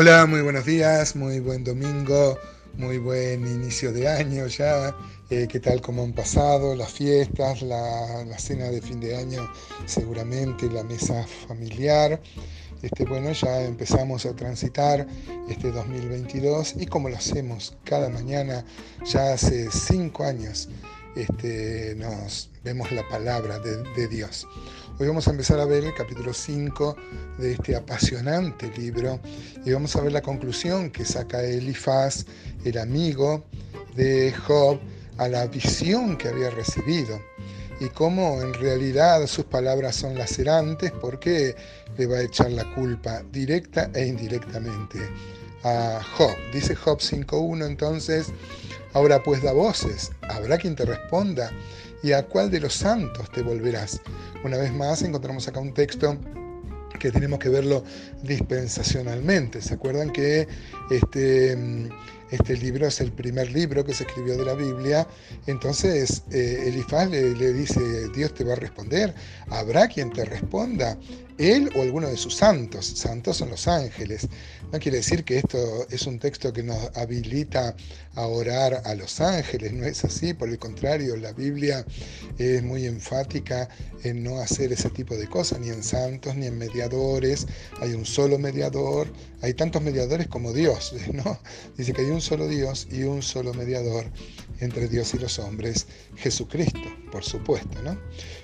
Hola, muy buenos días, muy buen domingo, muy buen inicio de año ya. Eh, ¿Qué tal? ¿Cómo han pasado las fiestas, la, cena de fin de año, seguramente la mesa familiar? Este, bueno, ya empezamos a transitar este 2022 y como lo hacemos cada mañana, ya hace cinco años este, nos vemos la palabra de, Dios. Hoy vamos a empezar a ver el capítulo 5 de este apasionante libro y vamos a ver la conclusión que saca Elifaz, el amigo de Job, a la visión que había recibido y cómo en realidad sus palabras son lacerantes porque le va a echar la culpa directa e indirectamente a Job. Dice Job 5.1 entonces, Ahora pues da voces, habrá quien te responda, ¿y a cuál de los santos te volverás? Una vez más encontramos acá un texto que tenemos que verlo dispensacionalmente. ¿Se acuerdan que este, este libro es el primer libro que se escribió de la Biblia? Entonces eh, Elifaz le, dice, Dios te va a responder, habrá quien te responda él o alguno de sus santos. Santos son los ángeles. No quiere decir que esto es un texto que nos habilita a orar a los ángeles, no es así, por el contrario, la Biblia es muy enfática en no hacer ese tipo de cosas, ni en santos, ni en mediadores. Hay un solo mediador, hay tantos mediadores como Dios, ¿no? Dice que hay un solo Dios y un solo mediador entre Dios y los hombres, Jesucristo, por supuesto, ¿no?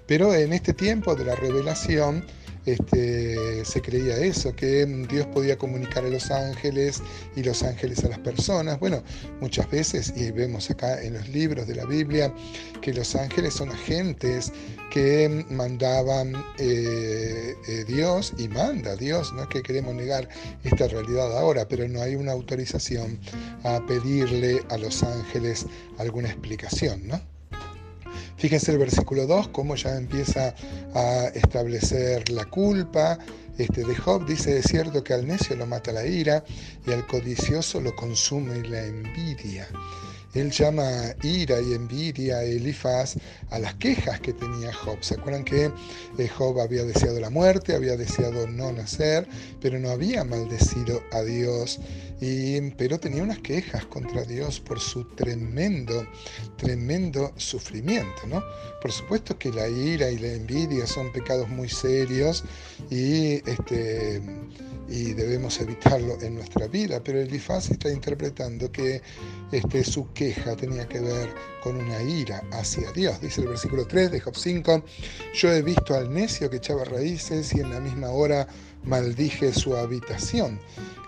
Pero en este tiempo de la revelación, este, se creía eso, que Dios podía comunicar a los ángeles y los ángeles a las personas. Bueno, muchas veces, y vemos acá en los libros de la Biblia, que los ángeles son agentes que mandaban eh, eh, Dios y manda Dios, no es que queremos negar esta realidad ahora, pero no hay una autorización a pedirle a los ángeles alguna explicación, ¿no? Fíjense el versículo 2, cómo ya empieza a establecer la culpa. Este, de Job dice, es cierto que al necio lo mata la ira y al codicioso lo consume la envidia. Él llama ira y envidia a Elifaz a las quejas que tenía Job. ¿Se acuerdan que eh, Job había deseado la muerte, había deseado no nacer, pero no había maldecido a Dios? Y, pero tenía unas quejas contra Dios por su tremendo, tremendo sufrimiento. ¿no? Por supuesto que la ira y la envidia son pecados muy serios y este, y debemos evitarlo en nuestra vida, pero Elifaz está interpretando que este, su queja tenía que ver con una ira hacia Dios. Dice el versículo 3 de Job 5, yo he visto al necio que echaba raíces y en la misma hora maldije su habitación.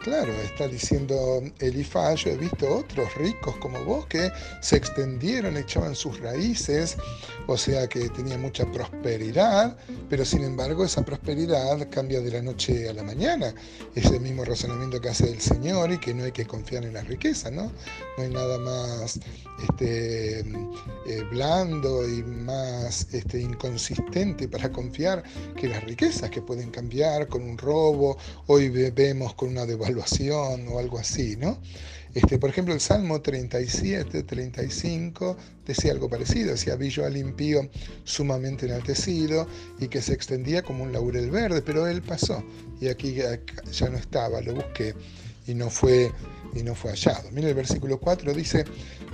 Claro, está diciendo Elifaz, yo he visto otros ricos como vos que se extendieron, echaban sus raíces, o sea que tenía mucha prosperidad, pero sin embargo esa prosperidad cambia de la noche a la mañana. Es el mismo razonamiento que hace el Señor y que no hay que confiar en la riqueza, ¿no? No hay nada más este, eh, blando y más este, inconsistente para confiar que las riquezas que pueden cambiar con un robo, hoy vemos con una devaluación o algo así, ¿no? Este, por ejemplo, el Salmo 37, 35 decía algo parecido, decía, vi yo al impío sumamente enaltecido y que se extendía como un laurel verde, pero él pasó y aquí ya no estaba, lo busqué y no fue y no fue hallado. Mire el versículo 4 dice,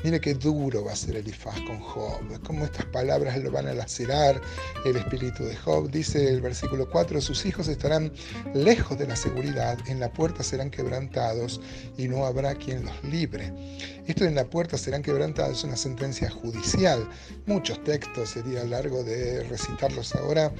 mire qué duro va a ser Elifaz con Job, cómo estas palabras lo van a lacerar el espíritu de Job. Dice el versículo 4, sus hijos estarán lejos de la seguridad, en la puerta serán quebrantados y no habrá quien los libre. Esto en la puerta serán quebrantados es una sentencia judicial. Muchos textos sería largo de recitarlos ahora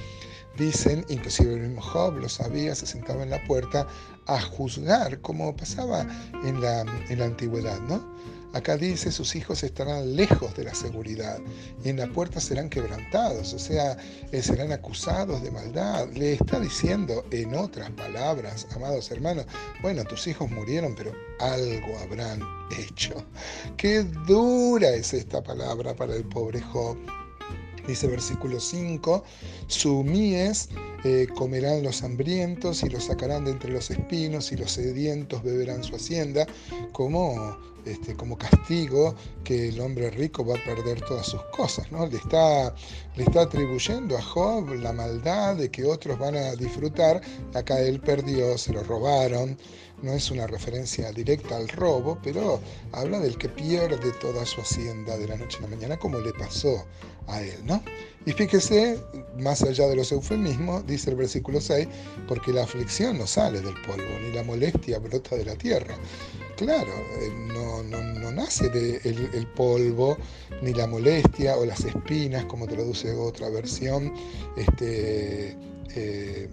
Dicen, inclusive el mismo Job lo sabía, se sentaba en la puerta a juzgar, como pasaba en la, en la antigüedad, ¿no? Acá dice, sus hijos estarán lejos de la seguridad y en la puerta serán quebrantados, o sea, eh, serán acusados de maldad. Le está diciendo, en otras palabras, amados hermanos, bueno, tus hijos murieron, pero algo habrán hecho. Qué dura es esta palabra para el pobre Job dice versículo 5, su mies eh, comerán los hambrientos y los sacarán de entre los espinos y los sedientos beberán su hacienda, como, este, como castigo que el hombre rico va a perder todas sus cosas. ¿no? Le, está, le está atribuyendo a Job la maldad de que otros van a disfrutar, acá él perdió, se lo robaron, no es una referencia directa al robo, pero habla del que pierde toda su hacienda de la noche a la mañana, como le pasó a él, ¿no? Y fíjese, más allá de los eufemismos, dice el versículo 6, porque la aflicción no sale del polvo, ni la molestia brota de la tierra. Claro, eh, no, no, nace del el polvo, ni la molestia o las espinas, como traduce otra versión, este, eh,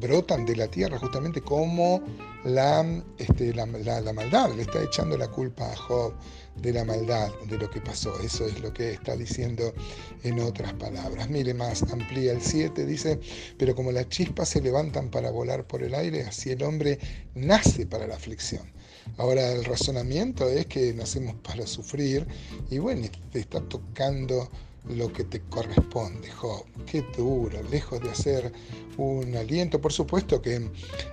brotan de la tierra justamente como la, este, la, maldad, le está echando la culpa a Job de la maldad, de lo que pasó. Eso es lo que está diciendo en otras palabras. Mire más, amplía el 7, dice, pero como las chispas se levantan para volar por el aire, así el hombre nace para la aflicción. Ahora el razonamiento es que nacemos para sufrir y bueno, está tocando lo que te corresponde, Job. Qué duro, lejos de hacer un aliento. Por supuesto que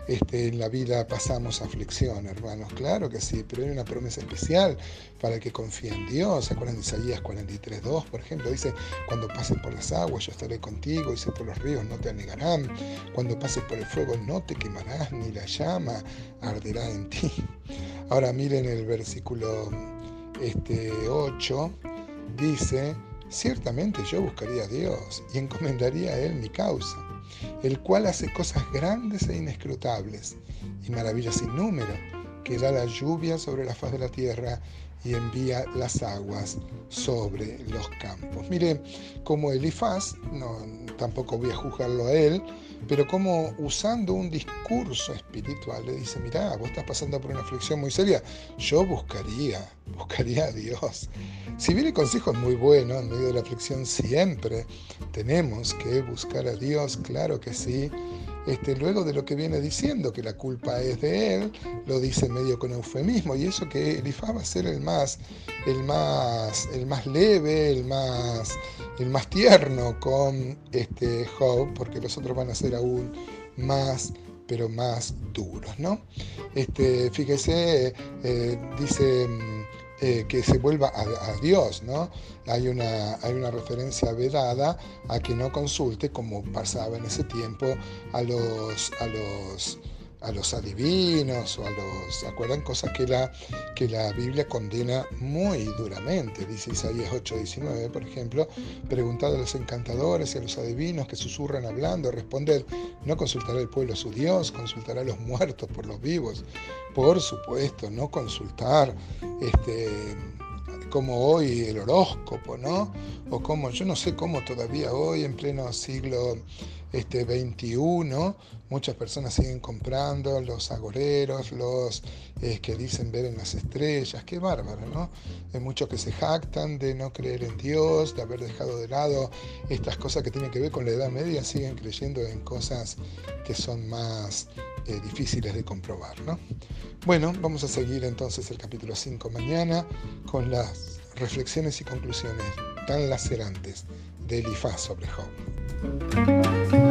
este, en la vida pasamos aflicción, hermanos, claro que sí, pero hay una promesa especial para el que confía en Dios. ¿Se acuerdan de Isaías 43.2, por ejemplo? Dice, cuando pases por las aguas, yo estaré contigo, dice, por los ríos no te anegarán. Cuando pases por el fuego, no te quemarás, ni la llama arderá en ti. Ahora miren el versículo este, 8, dice, Ciertamente yo buscaría a Dios y encomendaría a Él mi causa, el cual hace cosas grandes e inescrutables y maravillas sin número, que da la lluvia sobre la faz de la tierra y envía las aguas sobre los campos. Mire, como Elifaz, no, tampoco voy a juzgarlo a él, pero como usando un discurso espiritual le dice, mira, vos estás pasando por una aflicción muy seria, yo buscaría, buscaría a Dios. Si bien el consejo es muy bueno, en medio de la aflicción siempre tenemos que buscar a Dios, claro que sí, este, luego de lo que viene diciendo, que la culpa es de él, lo dice medio con eufemismo, y eso que Elifaz va a ser el más, el más, el más leve, el más, el más tierno con este Job, porque los otros van a ser aún más pero más duros, ¿no? Este, fíjese, eh, dice eh, que se vuelva a, Dios, ¿no? Hay una, hay una referencia vedada a que no consulte, como pasaba en ese tiempo, a los, a los a los adivinos o a los, ¿se acuerdan? Cosas que la, que la Biblia condena muy duramente. Dice Isaías 8:19, por ejemplo, preguntad a los encantadores y a los adivinos que susurran hablando, responded, no consultará el pueblo su Dios, consultará a los muertos por los vivos. Por supuesto, no consultar este como hoy el horóscopo, ¿no? O como, yo no sé cómo todavía hoy, en pleno siglo este, 21, muchas personas siguen comprando los agoreros, los que dicen ver en las estrellas, qué bárbaro, ¿no? Hay muchos que se jactan de no creer en Dios, de haber dejado de lado estas cosas que tienen que ver con la Edad Media, siguen creyendo en cosas que son más eh, difíciles de comprobar, ¿no? Bueno, vamos a seguir entonces el capítulo 5 mañana con las reflexiones y conclusiones tan lacerantes de Elifaz sobre Job. Thank you.